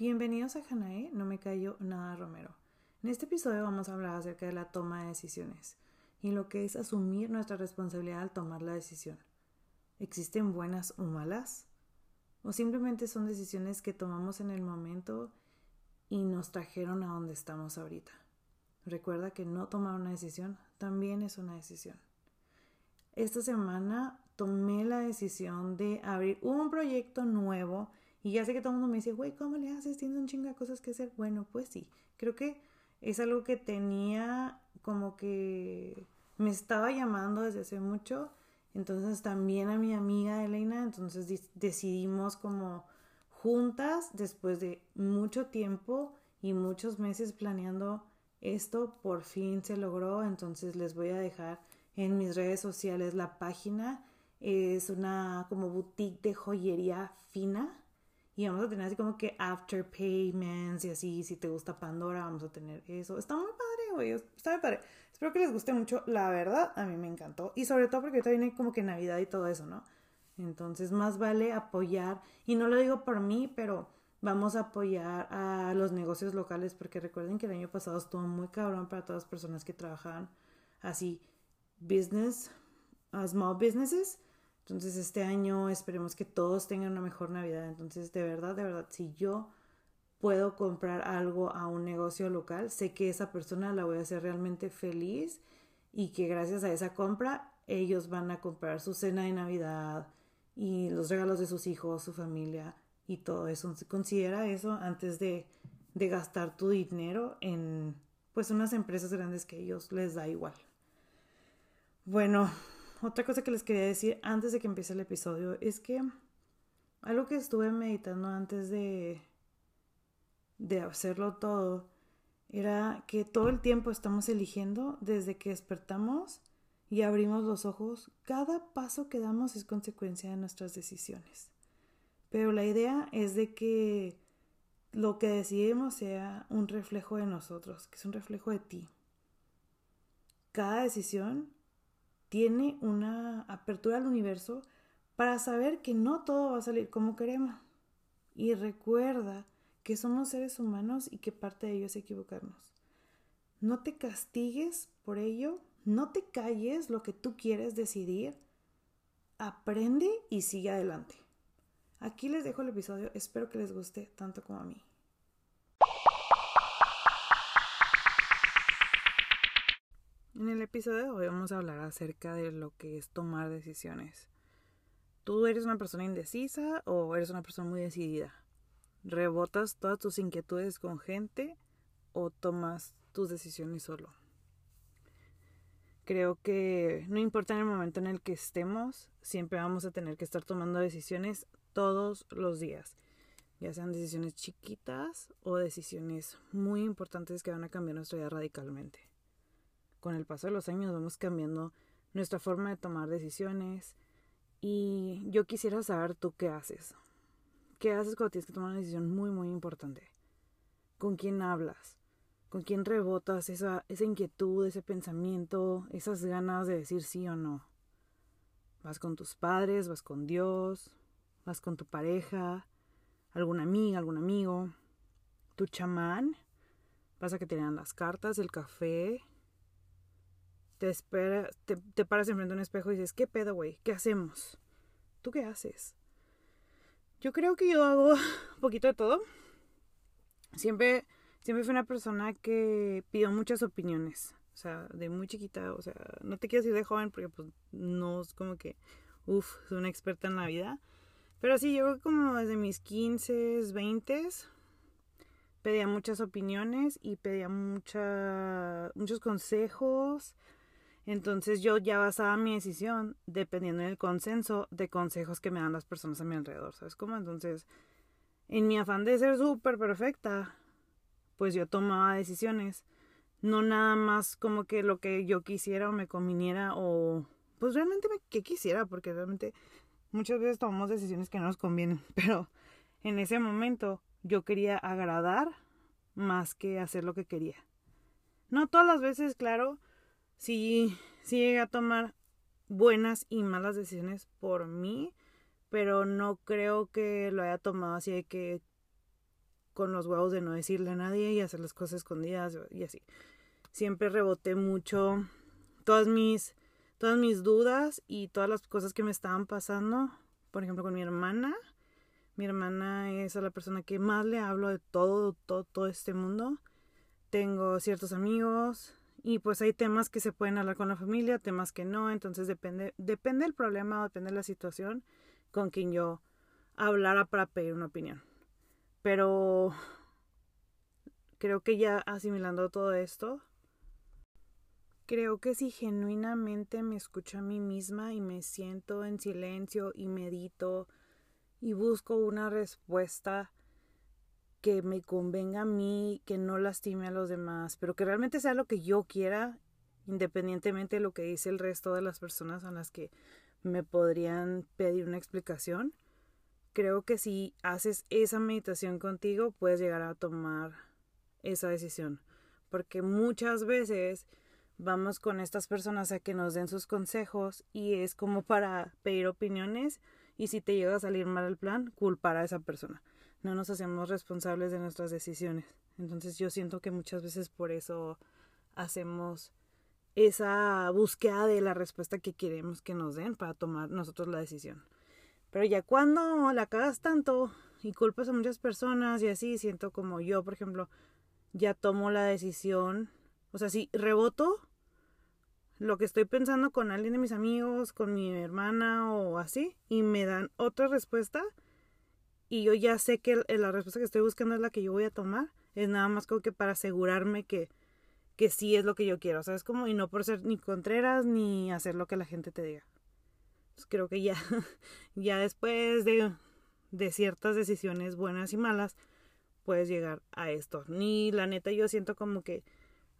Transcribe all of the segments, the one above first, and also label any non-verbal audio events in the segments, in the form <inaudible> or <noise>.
Bienvenidos a Janae, no me callo nada Romero. En este episodio vamos a hablar acerca de la toma de decisiones y lo que es asumir nuestra responsabilidad al tomar la decisión. ¿Existen buenas o malas? ¿O simplemente son decisiones que tomamos en el momento y nos trajeron a donde estamos ahorita? Recuerda que no tomar una decisión también es una decisión. Esta semana tomé la decisión de abrir un proyecto nuevo y ya sé que todo el mundo me dice, güey, ¿cómo le haces? Tienes un chingo de cosas que hacer. Bueno, pues sí, creo que es algo que tenía como que me estaba llamando desde hace mucho. Entonces también a mi amiga Elena, entonces decidimos como juntas, después de mucho tiempo y muchos meses planeando esto, por fin se logró. Entonces les voy a dejar en mis redes sociales la página. Es una como boutique de joyería fina y vamos a tener así como que after payments y así, si te gusta Pandora, vamos a tener eso. Está muy padre, güey, está muy padre. Espero que les guste mucho, la verdad, a mí me encantó. Y sobre todo porque ahorita viene como que Navidad y todo eso, ¿no? Entonces, más vale apoyar, y no lo digo por mí, pero vamos a apoyar a los negocios locales, porque recuerden que el año pasado estuvo muy cabrón para todas las personas que trabajaban así, business, small businesses entonces este año esperemos que todos tengan una mejor Navidad. Entonces de verdad, de verdad, si yo puedo comprar algo a un negocio local, sé que esa persona la voy a hacer realmente feliz y que gracias a esa compra ellos van a comprar su cena de Navidad y los regalos de sus hijos, su familia y todo eso. Considera eso antes de, de gastar tu dinero en pues unas empresas grandes que ellos les da igual. Bueno, otra cosa que les quería decir antes de que empiece el episodio es que algo que estuve meditando antes de, de hacerlo todo era que todo el tiempo estamos eligiendo desde que despertamos y abrimos los ojos. Cada paso que damos es consecuencia de nuestras decisiones. Pero la idea es de que lo que decidimos sea un reflejo de nosotros, que es un reflejo de ti. Cada decisión tiene una apertura al universo para saber que no todo va a salir como queremos. Y recuerda que somos seres humanos y que parte de ello es equivocarnos. No te castigues por ello, no te calles lo que tú quieres decidir, aprende y sigue adelante. Aquí les dejo el episodio, espero que les guste tanto como a mí. En el episodio de hoy vamos a hablar acerca de lo que es tomar decisiones. ¿Tú eres una persona indecisa o eres una persona muy decidida? ¿Rebotas todas tus inquietudes con gente o tomas tus decisiones solo? Creo que no importa en el momento en el que estemos, siempre vamos a tener que estar tomando decisiones todos los días, ya sean decisiones chiquitas o decisiones muy importantes que van a cambiar nuestra vida radicalmente con el paso de los años vamos cambiando nuestra forma de tomar decisiones y yo quisiera saber tú qué haces. ¿Qué haces cuando tienes que tomar una decisión muy, muy importante? ¿Con quién hablas? ¿Con quién rebotas esa, esa inquietud, ese pensamiento, esas ganas de decir sí o no? ¿Vas con tus padres? ¿Vas con Dios? ¿Vas con tu pareja? ¿Alguna amiga? ¿Algún amigo? ¿Tu chamán? ¿Vas a que te dan las cartas, el café, te espera, te, te paras enfrente de un espejo y dices, ¿qué pedo, güey? ¿Qué hacemos? ¿Tú qué haces? Yo creo que yo hago un <laughs> poquito de todo. Siempre, siempre fui una persona que pidió muchas opiniones. O sea, de muy chiquita, o sea, no te quiero decir de joven porque pues no es como que, uff, soy una experta en la vida. Pero sí, yo como desde mis 15, 20 pedía muchas opiniones y pedía mucha, muchos consejos entonces yo ya basaba mi decisión dependiendo del consenso de consejos que me dan las personas a mi alrededor, ¿sabes cómo? Entonces, en mi afán de ser súper perfecta, pues yo tomaba decisiones, no nada más como que lo que yo quisiera o me conviniera o pues realmente me, que quisiera, porque realmente muchas veces tomamos decisiones que no nos convienen, <laughs> pero en ese momento yo quería agradar más que hacer lo que quería. No todas las veces, claro, sí, sí llegué a tomar buenas y malas decisiones por mí, pero no creo que lo haya tomado así de que con los huevos de no decirle a nadie y hacer las cosas escondidas y así. Siempre reboté mucho todas mis todas mis dudas y todas las cosas que me estaban pasando, por ejemplo, con mi hermana. Mi hermana es a la persona que más le hablo de todo, todo, todo este mundo. Tengo ciertos amigos y pues hay temas que se pueden hablar con la familia, temas que no, entonces depende, depende del problema o depende de la situación con quien yo hablara para pedir una opinión. Pero creo que ya asimilando todo esto, Creo que si genuinamente me escucho a mí misma y me siento en silencio y medito y busco una respuesta que me convenga a mí, que no lastime a los demás, pero que realmente sea lo que yo quiera, independientemente de lo que dice el resto de las personas a las que me podrían pedir una explicación. Creo que si haces esa meditación contigo, puedes llegar a tomar esa decisión. Porque muchas veces vamos con estas personas a que nos den sus consejos y es como para pedir opiniones y si te llega a salir mal el plan, culpar a esa persona. No nos hacemos responsables de nuestras decisiones. Entonces yo siento que muchas veces por eso hacemos esa búsqueda de la respuesta que queremos que nos den para tomar nosotros la decisión. Pero ya cuando la cagas tanto y culpas a muchas personas y así, siento como yo, por ejemplo, ya tomo la decisión, o sea, si reboto, lo que estoy pensando con alguien de mis amigos, con mi hermana o así, y me dan otra respuesta y yo ya sé que la respuesta que estoy buscando es la que yo voy a tomar, es nada más como que para asegurarme que, que sí es lo que yo quiero, ¿sabes? Como, y no por ser ni contreras ni hacer lo que la gente te diga. Pues creo que ya, <laughs> ya después de, de ciertas decisiones buenas y malas, puedes llegar a esto. Ni la neta yo siento como que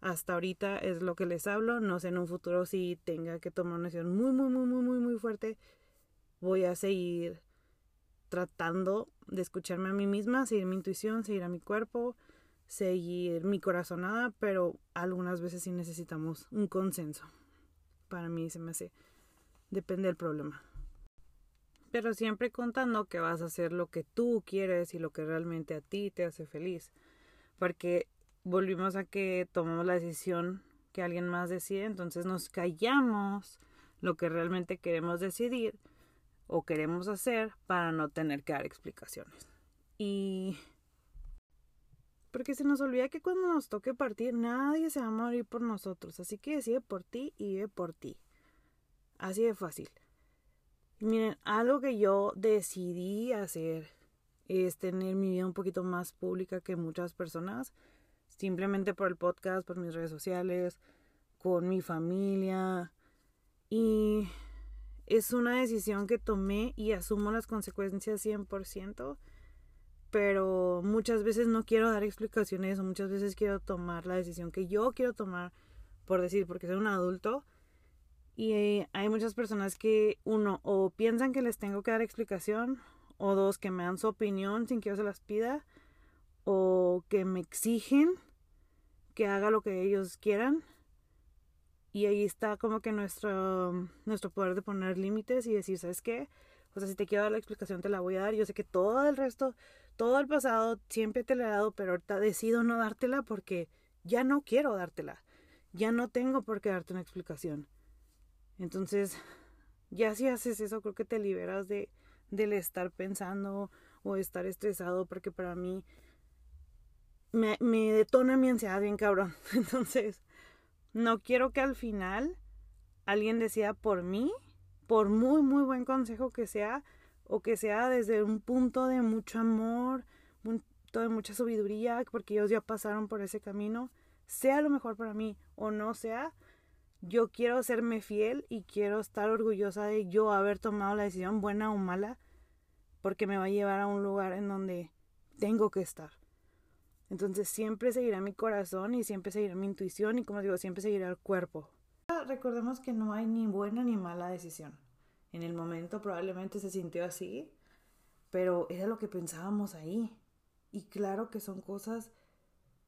hasta ahorita es lo que les hablo. No sé en un futuro si tenga que tomar una decisión muy, muy, muy, muy, muy, muy fuerte. Voy a seguir tratando de escucharme a mí misma, seguir mi intuición, seguir a mi cuerpo, seguir mi corazonada, pero algunas veces sí necesitamos un consenso. Para mí se me hace, depende del problema. Pero siempre contando que vas a hacer lo que tú quieres y lo que realmente a ti te hace feliz. Porque volvimos a que tomamos la decisión que alguien más decide, entonces nos callamos lo que realmente queremos decidir o queremos hacer para no tener que dar explicaciones. Y porque se nos olvida que cuando nos toque partir nadie se va a morir por nosotros, así que decide por ti y vive por ti. Así de fácil. miren, algo que yo decidí hacer es tener mi vida un poquito más pública que muchas personas simplemente por el podcast, por mis redes sociales, con mi familia. Y es una decisión que tomé y asumo las consecuencias 100%, pero muchas veces no quiero dar explicaciones o muchas veces quiero tomar la decisión que yo quiero tomar por decir, porque soy un adulto. Y hay muchas personas que, uno, o piensan que les tengo que dar explicación, o dos, que me dan su opinión sin que yo se las pida, o que me exigen que haga lo que ellos quieran. Y ahí está como que nuestro, nuestro poder de poner límites y decir, ¿sabes qué? O sea, si te quiero dar la explicación, te la voy a dar. Yo sé que todo el resto, todo el pasado, siempre te la he dado, pero ahorita decido no dártela porque ya no quiero dártela. Ya no tengo por qué darte una explicación. Entonces, ya si haces eso, creo que te liberas de, del estar pensando o estar estresado, porque para mí me, me detona mi ansiedad bien cabrón. <laughs> Entonces, no quiero que al final alguien decida por mí, por muy, muy buen consejo que sea, o que sea desde un punto de mucho amor, un punto de mucha sabiduría, porque ellos ya pasaron por ese camino, sea lo mejor para mí o no sea, yo quiero serme fiel y quiero estar orgullosa de yo haber tomado la decisión, buena o mala, porque me va a llevar a un lugar en donde tengo que estar. Entonces siempre seguirá mi corazón y siempre seguirá mi intuición y como digo, siempre seguirá el cuerpo. Recordemos que no hay ni buena ni mala decisión. En el momento probablemente se sintió así, pero era lo que pensábamos ahí. Y claro que son cosas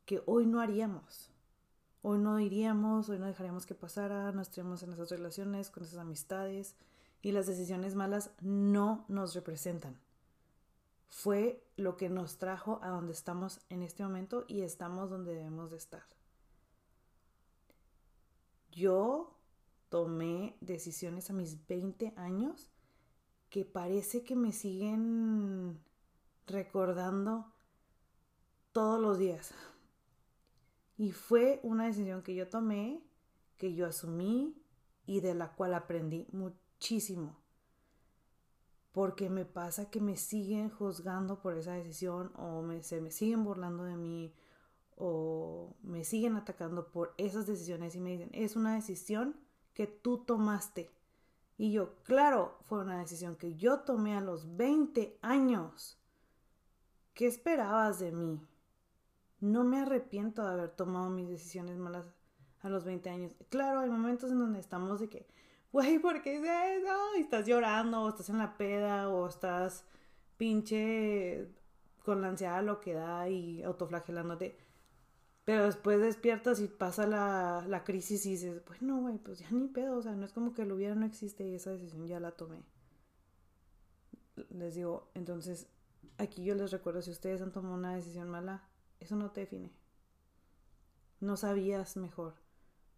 que hoy no haríamos. Hoy no iríamos, hoy no dejaríamos que pasara, no estaríamos en esas relaciones, con esas amistades y las decisiones malas no nos representan fue lo que nos trajo a donde estamos en este momento y estamos donde debemos de estar. Yo tomé decisiones a mis 20 años que parece que me siguen recordando todos los días. Y fue una decisión que yo tomé, que yo asumí y de la cual aprendí muchísimo. Porque me pasa que me siguen juzgando por esa decisión o se me siguen burlando de mí o me siguen atacando por esas decisiones y me dicen, es una decisión que tú tomaste. Y yo, claro, fue una decisión que yo tomé a los 20 años. ¿Qué esperabas de mí? No me arrepiento de haber tomado mis decisiones malas a los 20 años. Claro, hay momentos en donde estamos de que, güey, ¿por qué es eso? Y estás llorando, o estás en la peda, o estás pinche con la ansiedad lo que da y autoflagelándote. Pero después despiertas y pasa la, la crisis y dices, bueno, güey, pues ya ni pedo, o sea, no es como que lo hubiera, no existe y esa decisión ya la tomé. Les digo, entonces, aquí yo les recuerdo, si ustedes han tomado una decisión mala, eso no te define. No sabías mejor.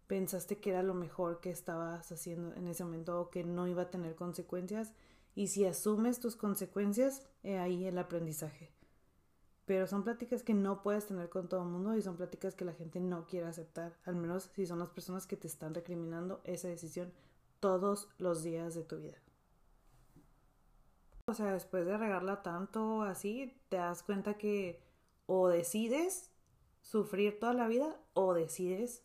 Pensaste que era lo mejor que estabas haciendo en ese momento o que no iba a tener consecuencias. Y si asumes tus consecuencias, he ahí el aprendizaje. Pero son pláticas que no puedes tener con todo el mundo y son pláticas que la gente no quiere aceptar, al menos si son las personas que te están recriminando esa decisión todos los días de tu vida. O sea, después de regarla tanto así, te das cuenta que o decides sufrir toda la vida o decides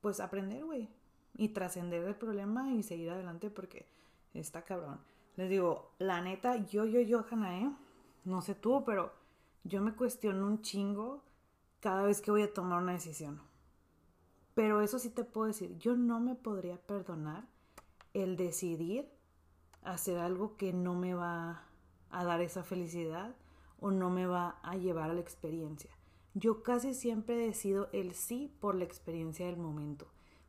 pues aprender, güey, y trascender el problema y seguir adelante porque está cabrón. Les digo, la neta, yo, yo, yo, ¿eh? no sé tú, pero yo me cuestiono un chingo cada vez que voy a tomar una decisión. Pero eso sí te puedo decir, yo no me podría perdonar el decidir hacer algo que no me va a dar esa felicidad o no me va a llevar a la experiencia. Yo casi siempre decido el sí por la experiencia del momento.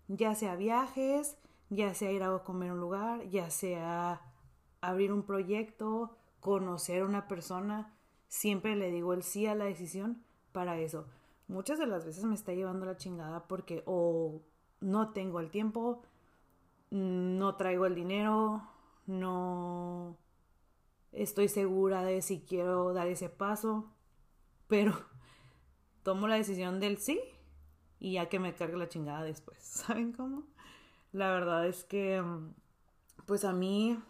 Ya sea viajes, ya sea ir a comer un lugar, ya sea abrir un proyecto, conocer a una persona siempre le digo el sí a la decisión para eso. Muchas de las veces me está llevando la chingada porque o no tengo el tiempo, no traigo el dinero, no estoy segura de si quiero dar ese paso, pero tomo la decisión del sí y ya que me cargue la chingada después. <laughs> ¿Saben cómo? La verdad es que, pues a mí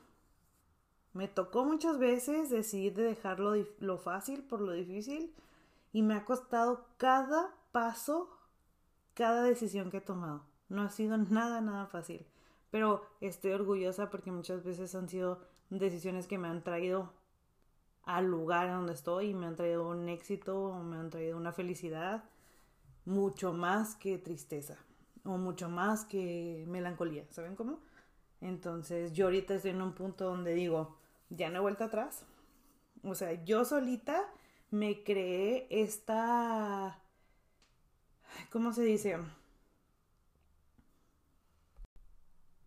me tocó muchas veces decidir de dejar lo, fácil por lo difícil y me ha costado cada paso, cada decisión que he tomado. No ha sido nada, nada fácil. Pero estoy orgullosa porque muchas veces han sido decisiones que me han traído al lugar donde estoy y me han traído un éxito me han traído una felicidad mucho más que tristeza o mucho más que melancolía, ¿saben cómo? Entonces yo ahorita estoy en un punto donde digo, ya no he vuelto atrás. O sea, yo solita me creé esta... ¿Cómo se dice?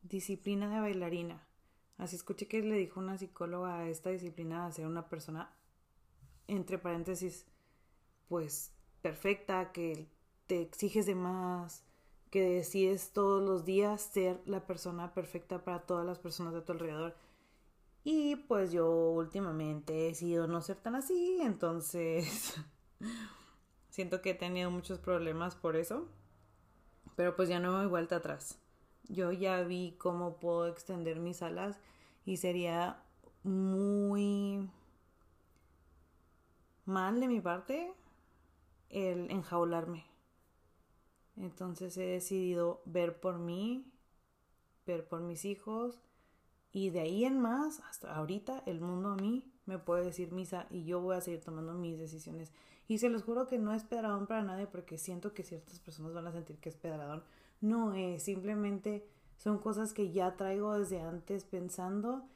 Disciplina de bailarina. Así escuché que le dijo una psicóloga a esta disciplina de ser una persona, entre paréntesis, pues perfecta, que te exiges de más, que decides todos los días ser la persona perfecta para todas las personas de tu alrededor. Y pues yo últimamente he decidido no ser tan así, entonces <laughs> siento que he tenido muchos problemas por eso. Pero pues ya no voy vuelta atrás. Yo ya vi cómo puedo extender mis alas y sería muy mal de mi parte el enjaularme. Entonces he decidido ver por mí, ver por mis hijos, y de ahí en más, hasta ahorita, el mundo a mí me puede decir misa y yo voy a seguir tomando mis decisiones. Y se los juro que no es pedradón para nadie porque siento que ciertas personas van a sentir que es pedradón. No es, simplemente son cosas que ya traigo desde antes pensando.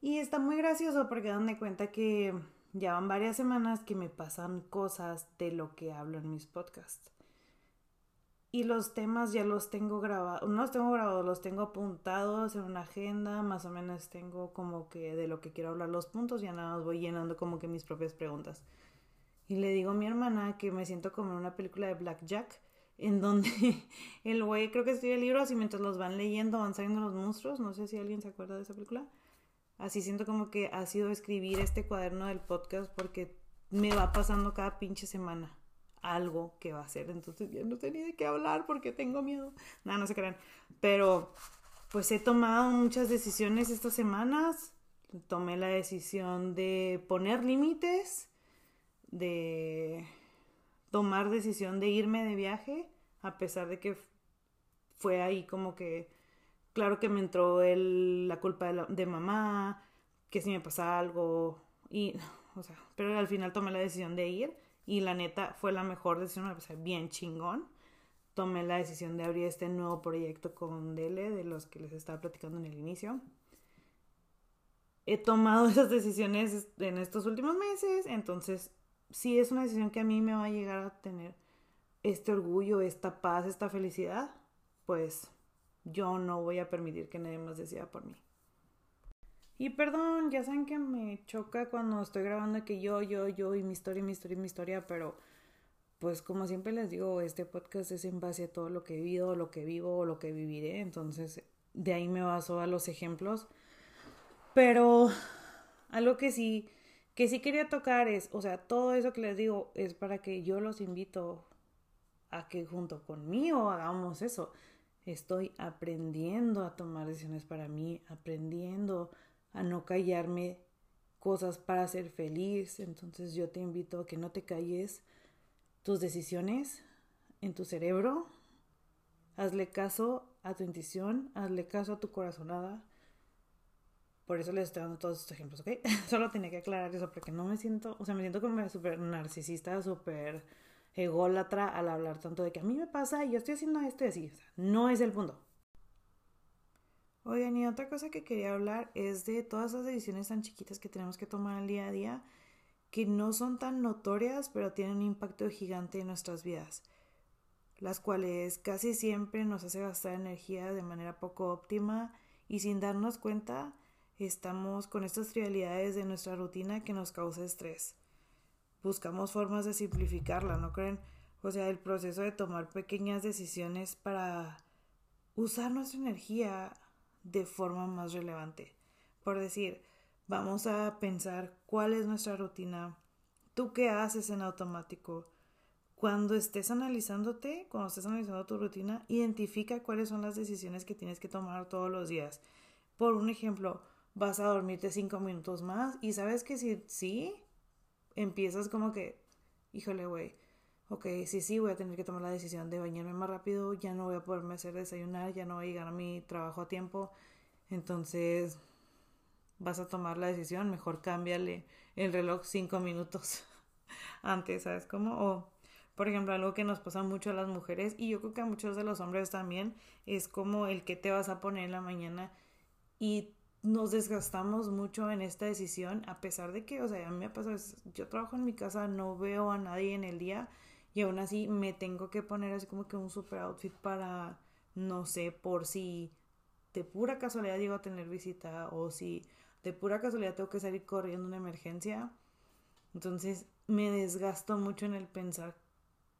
Y está muy gracioso porque dan de cuenta que ya van varias semanas que me pasan cosas de lo que hablo en mis podcasts. y los temas ya los tengo grabados, no los tengo grabados, los tengo apuntados en una agenda, más o menos tengo como que de lo que quiero hablar los puntos, ya nada más voy llenando como que mis propias preguntas. Y le digo a mi hermana que me siento como en una película de Black Jack, en donde <laughs> el güey creo que escribe libros y mientras los van leyendo van saliendo los monstruos, no sé si alguien se acuerda de esa película. Así siento como que ha sido escribir este cuaderno del podcast porque me va pasando cada pinche semana algo que va a hacer. Entonces ya no tenía de qué hablar porque tengo miedo. Nada, no se crean. Pero pues he tomado muchas decisiones estas semanas. Tomé la decisión de poner límites, de tomar decisión de irme de viaje, a pesar de que fue ahí como que, claro que me entró el, la culpa de, de mamá, que si me pasa algo, y, <laughs> o sea, pero al final tomé la decisión de ir y la neta fue la mejor decisión, sea, bien chingón. Tomé la decisión de abrir este nuevo proyecto con Dele, de los que les estaba platicando en el inicio. He tomado <laughs> esas decisiones en estos últimos meses, entonces si es una decisión que a mí me va a llegar a tener este orgullo, esta paz, esta felicidad, pues yo no voy a permitir que nadie más decida por mí. Y perdón, ya saben que me choca cuando estoy grabando que yo, yo, yo y mi historia, mi historia, mi historia, pero pues como siempre les digo, este podcast es en base a todo lo que he vivido, lo que vivo, lo que viviré, entonces de ahí me baso a los ejemplos. Pero algo que sí, que sí quería tocar es, o sea, todo eso que les digo es para que yo los invito a que junto conmigo hagamos eso. Estoy aprendiendo a tomar decisiones para mí, aprendiendo a no callarme cosas para ser feliz. Entonces yo te invito a que no te calles tus decisiones en tu cerebro. Hazle caso a tu intuición, hazle caso a tu corazonada. Por eso les estoy dando todos estos ejemplos, ¿ok? <laughs> Solo tenía que aclarar eso porque no me siento, o sea, me siento como súper narcisista, súper ególatra al hablar tanto de que a mí me pasa y yo estoy haciendo esto y así. O sea, no es el punto. Oigan, y otra cosa que quería hablar es de todas esas decisiones tan chiquitas que tenemos que tomar al día a día, que no son tan notorias, pero tienen un impacto gigante en nuestras vidas, las cuales casi siempre nos hace gastar energía de manera poco óptima y sin darnos cuenta estamos con estas trivialidades de nuestra rutina que nos causa estrés. Buscamos formas de simplificarla, ¿no creen? O sea, el proceso de tomar pequeñas decisiones para usar nuestra energía de forma más relevante. Por decir, vamos a pensar cuál es nuestra rutina, tú qué haces en automático. Cuando estés analizándote, cuando estés analizando tu rutina, identifica cuáles son las decisiones que tienes que tomar todos los días. Por un ejemplo, vas a dormirte cinco minutos más y sabes que si sí, empiezas como que, híjole, güey, ok, sí, sí, voy a tener que tomar la decisión de bañarme más rápido, ya no voy a poderme hacer desayunar, ya no voy a llegar a mi trabajo a tiempo. Entonces, vas a tomar la decisión, mejor cámbiale el reloj cinco minutos <laughs> antes, ¿sabes cómo? O, por ejemplo, algo que nos pasa mucho a las mujeres y yo creo que a muchos de los hombres también es como el que te vas a poner en la mañana y nos desgastamos mucho en esta decisión a pesar de que, o sea, a mí me pasa, yo trabajo en mi casa, no veo a nadie en el día y aún así me tengo que poner así como que un super outfit para, no sé, por si de pura casualidad llego a tener visita o si de pura casualidad tengo que salir corriendo una emergencia. Entonces me desgasto mucho en el pensar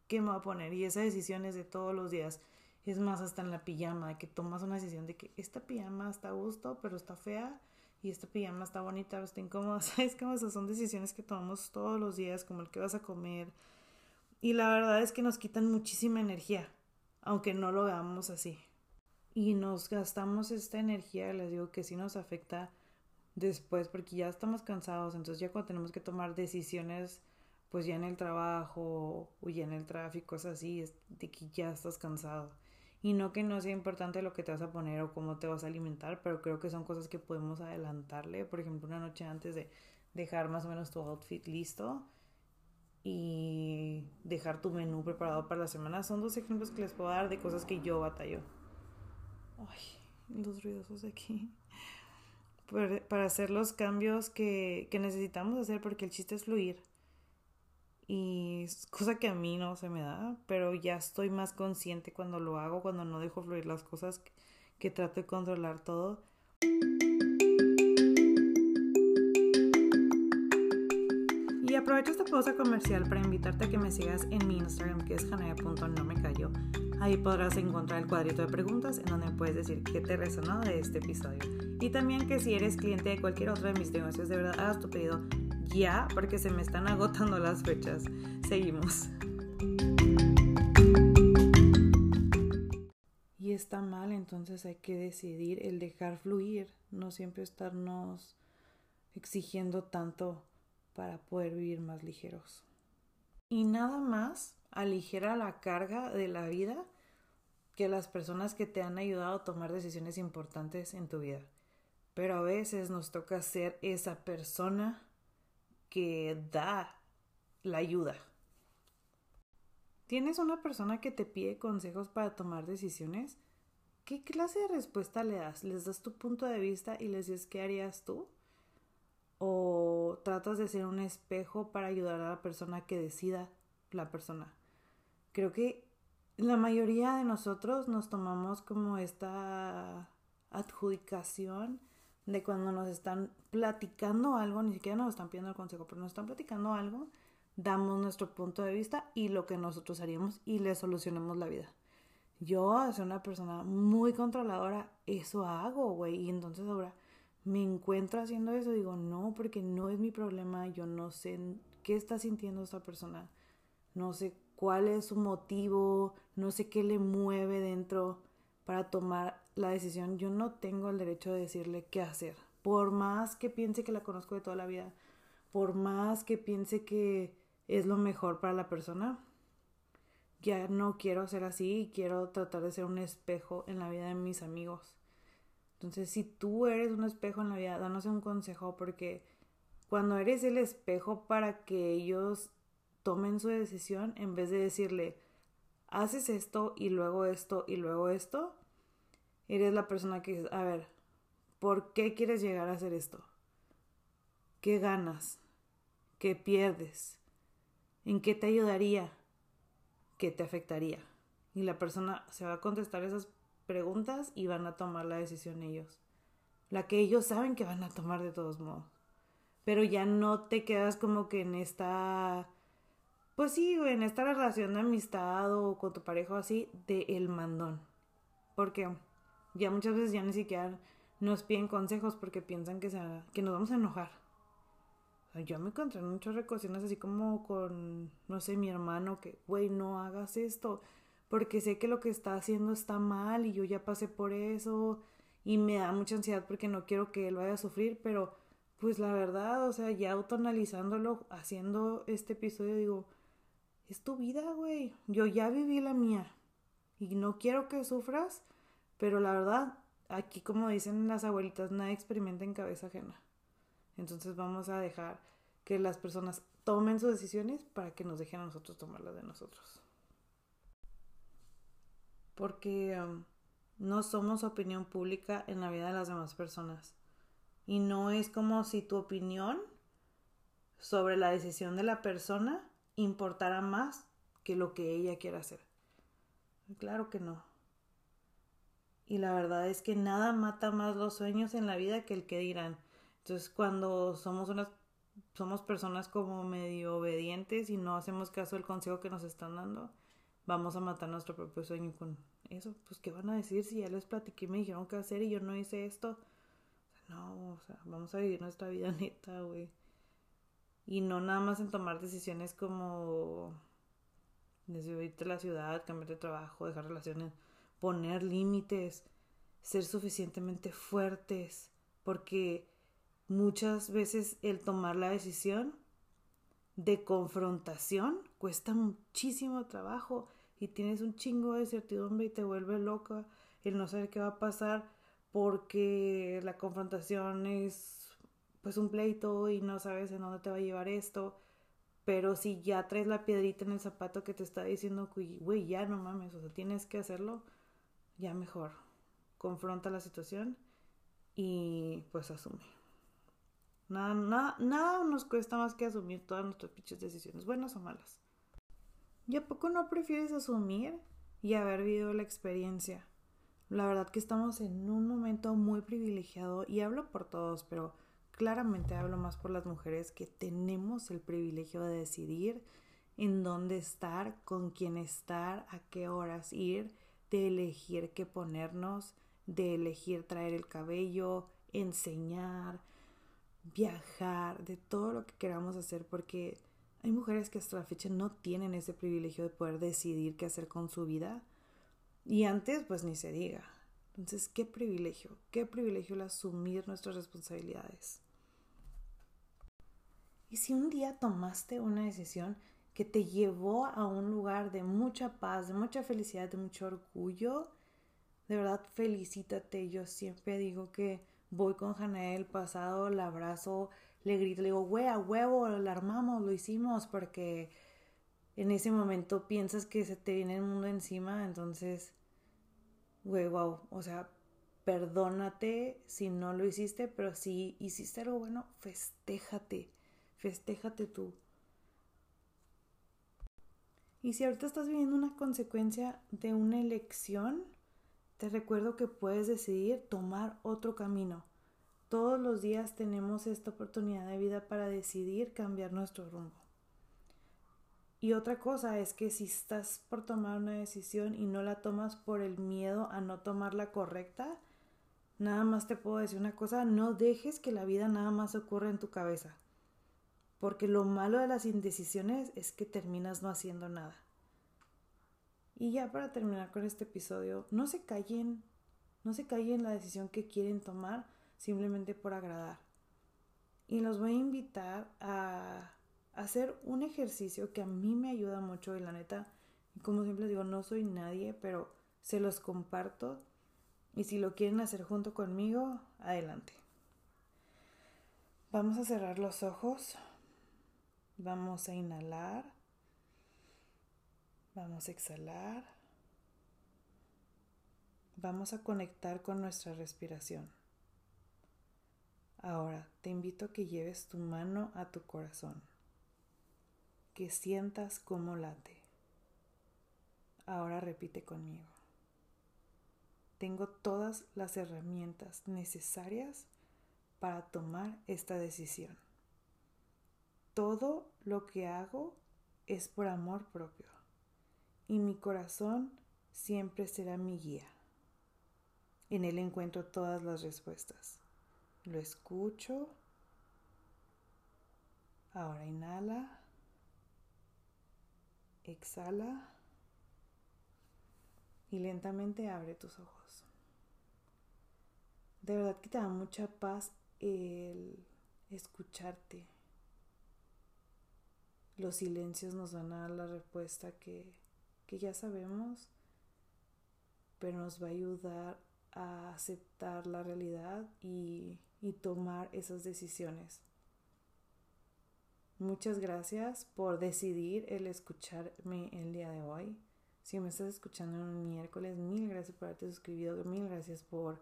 qué me voy a poner y esa decisión es de todos los días. Es más, hasta en la pijama, que tomas una decisión de que esta pijama está a gusto, pero está fea, y esta pijama está bonita, pero está incómoda. <laughs> ¿Sabes cómo? son decisiones que tomamos todos los días, como el que vas a comer, y la verdad es que nos quitan muchísima energía, aunque no lo veamos así. Y nos gastamos esta energía, les digo que sí nos afecta después porque ya estamos cansados, entonces ya cuando tenemos que tomar decisiones, pues ya en el trabajo o ya en el tráfico, es así, de que ya estás cansado. Y no que no sea importante lo que te vas a poner o cómo te vas a alimentar, pero creo que son cosas que podemos adelantarle, por ejemplo, una noche antes de dejar más o menos tu outfit listo y dejar tu menú preparado para la semana. Son dos ejemplos que les puedo dar de cosas que yo batallo. Ay, los ruidosos de aquí. <laughs> Para hacer los cambios que, que necesitamos hacer porque el chiste es fluir. Y es cosa que a mí no se me da, pero ya estoy más consciente cuando lo hago, cuando no dejo fluir las cosas, que, que trato de controlar todo. Y aprovecho esta pausa comercial para invitarte a que me sigas en mi Instagram que es callo. Ahí podrás encontrar el cuadrito de preguntas en donde puedes decir qué te resonó de este episodio. Y también que si eres cliente de cualquier otro de mis negocios, de verdad hagas tu pedido ya porque se me están agotando las fechas. Seguimos. Y está mal, entonces hay que decidir el dejar fluir, no siempre estarnos exigiendo tanto para poder vivir más ligeros. Y nada más aligera la carga de la vida que las personas que te han ayudado a tomar decisiones importantes en tu vida. Pero a veces nos toca ser esa persona que da la ayuda. ¿Tienes una persona que te pide consejos para tomar decisiones? ¿Qué clase de respuesta le das? ¿Les das tu punto de vista y les dices qué harías tú? ¿O tratas de ser un espejo para ayudar a la persona que decida la persona? Creo que la mayoría de nosotros nos tomamos como esta adjudicación de cuando nos están platicando algo, ni siquiera nos están pidiendo el consejo, pero nos están platicando algo, damos nuestro punto de vista y lo que nosotros haríamos y le solucionemos la vida. Yo, soy una persona muy controladora, eso hago, güey, y entonces ahora me encuentro haciendo eso, digo, no, porque no es mi problema, yo no sé qué está sintiendo esta persona, no sé cuál es su motivo, no sé qué le mueve dentro para tomar la decisión. Yo no tengo el derecho de decirle qué hacer. Por más que piense que la conozco de toda la vida, por más que piense que es lo mejor para la persona, ya no quiero ser así y quiero tratar de ser un espejo en la vida de mis amigos. Entonces, si tú eres un espejo en la vida, danos un consejo porque cuando eres el espejo para que ellos tomen su decisión en vez de decirle, haces esto y luego esto y luego esto, eres la persona que dice, a ver, ¿por qué quieres llegar a hacer esto? ¿Qué ganas? ¿Qué pierdes? ¿En qué te ayudaría? ¿Qué te afectaría? Y la persona se va a contestar esas preguntas y van a tomar la decisión ellos. La que ellos saben que van a tomar de todos modos. Pero ya no te quedas como que en esta pues sí, en esta relación de amistad o con tu pareja o así, de el mandón. Porque ya muchas veces ya ni siquiera nos piden consejos porque piensan que, se, que nos vamos a enojar. Yo me encontré en muchas recociones así como con, no sé, mi hermano, que, güey, no hagas esto, porque sé que lo que está haciendo está mal y yo ya pasé por eso y me da mucha ansiedad porque no quiero que él vaya a sufrir, pero pues la verdad, o sea, ya autoanalizándolo, haciendo este episodio, digo, es tu vida, güey. Yo ya viví la mía. Y no quiero que sufras, pero la verdad, aquí como dicen las abuelitas, nadie experimenta en cabeza ajena. Entonces vamos a dejar que las personas tomen sus decisiones para que nos dejen a nosotros tomarlas de nosotros. Porque um, no somos opinión pública en la vida de las demás personas. Y no es como si tu opinión sobre la decisión de la persona importará más que lo que ella quiera hacer. Claro que no. Y la verdad es que nada mata más los sueños en la vida que el que dirán. Entonces, cuando somos unas somos personas como medio obedientes y no hacemos caso del consejo que nos están dando, vamos a matar nuestro propio sueño con eso. Pues, ¿qué van a decir si ya les platiqué y me dijeron qué hacer y yo no hice esto? No, o sea, vamos a vivir nuestra vida <laughs> neta, güey. Y no nada más en tomar decisiones como a la ciudad, cambiar de trabajo, dejar relaciones, poner límites, ser suficientemente fuertes, porque muchas veces el tomar la decisión de confrontación cuesta muchísimo trabajo y tienes un chingo de certidumbre y te vuelve loca el no saber qué va a pasar porque la confrontación es pues un pleito y no sabes en dónde te va a llevar esto. Pero si ya traes la piedrita en el zapato que te está diciendo, güey, ya no mames, o sea, tienes que hacerlo, ya mejor. Confronta la situación y pues asume. Nada, nada, nada nos cuesta más que asumir todas nuestras pinches decisiones, buenas o malas. ¿Y a poco no prefieres asumir y haber vivido la experiencia? La verdad que estamos en un momento muy privilegiado y hablo por todos, pero claramente hablo más por las mujeres que tenemos el privilegio de decidir en dónde estar, con quién estar, a qué horas ir, de elegir qué ponernos, de elegir traer el cabello, enseñar, viajar, de todo lo que queramos hacer, porque hay mujeres que hasta la fecha no tienen ese privilegio de poder decidir qué hacer con su vida. Y antes, pues ni se diga. Entonces, qué privilegio, qué privilegio el asumir nuestras responsabilidades. Y si un día tomaste una decisión que te llevó a un lugar de mucha paz, de mucha felicidad, de mucho orgullo, de verdad felicítate. Yo siempre digo que voy con Janael pasado, la abrazo, le grito, le digo, güey, a huevo, lo armamos, lo hicimos, porque en ese momento piensas que se te viene el mundo encima, entonces, güey, wow, o sea, perdónate si no lo hiciste, pero si hiciste algo bueno, festéjate, festéjate tú. Y si ahorita estás viviendo una consecuencia de una elección, te recuerdo que puedes decidir tomar otro camino. Todos los días tenemos esta oportunidad de vida para decidir cambiar nuestro rumbo. Y otra cosa es que si estás por tomar una decisión y no la tomas por el miedo a no tomar la correcta, nada más te puedo decir una cosa, no dejes que la vida nada más ocurra en tu cabeza. Porque lo malo de las indecisiones es que terminas no haciendo nada. Y ya para terminar con este episodio, no se callen, no se callen la decisión que quieren tomar simplemente por agradar. Y los voy a invitar a hacer un ejercicio que a mí me ayuda mucho y la neta, como siempre digo, no soy nadie, pero se los comparto y si lo quieren hacer junto conmigo, adelante. Vamos a cerrar los ojos, vamos a inhalar Vamos a exhalar. Vamos a conectar con nuestra respiración. Ahora te invito a que lleves tu mano a tu corazón, que sientas cómo late. Ahora repite conmigo. Tengo todas las herramientas necesarias para tomar esta decisión. Todo lo que hago es por amor propio y mi corazón siempre será mi guía. En él encuentro todas las respuestas. Lo escucho. Ahora inhala. Exhala. Y lentamente abre tus ojos. De verdad que te da mucha paz el escucharte. Los silencios nos dan a la respuesta que que ya sabemos, pero nos va a ayudar a aceptar la realidad y, y tomar esas decisiones. Muchas gracias por decidir el escucharme el día de hoy. Si me estás escuchando un miércoles, mil gracias por haberte suscrito, mil gracias por,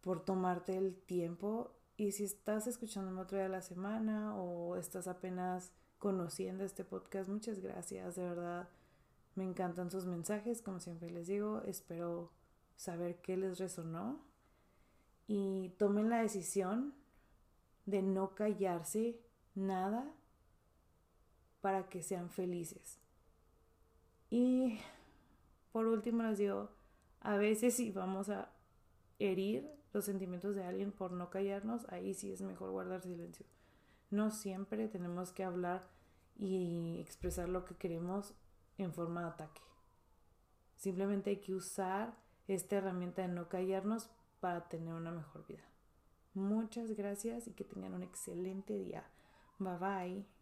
por tomarte el tiempo. Y si estás escuchándome otro día de la semana o estás apenas conociendo este podcast, muchas gracias, de verdad. Me encantan sus mensajes, como siempre les digo, espero saber qué les resonó y tomen la decisión de no callarse nada para que sean felices. Y por último les digo, a veces si vamos a herir los sentimientos de alguien por no callarnos, ahí sí es mejor guardar silencio. No siempre tenemos que hablar y expresar lo que queremos en forma de ataque. Simplemente hay que usar esta herramienta de no callarnos para tener una mejor vida. Muchas gracias y que tengan un excelente día. Bye bye.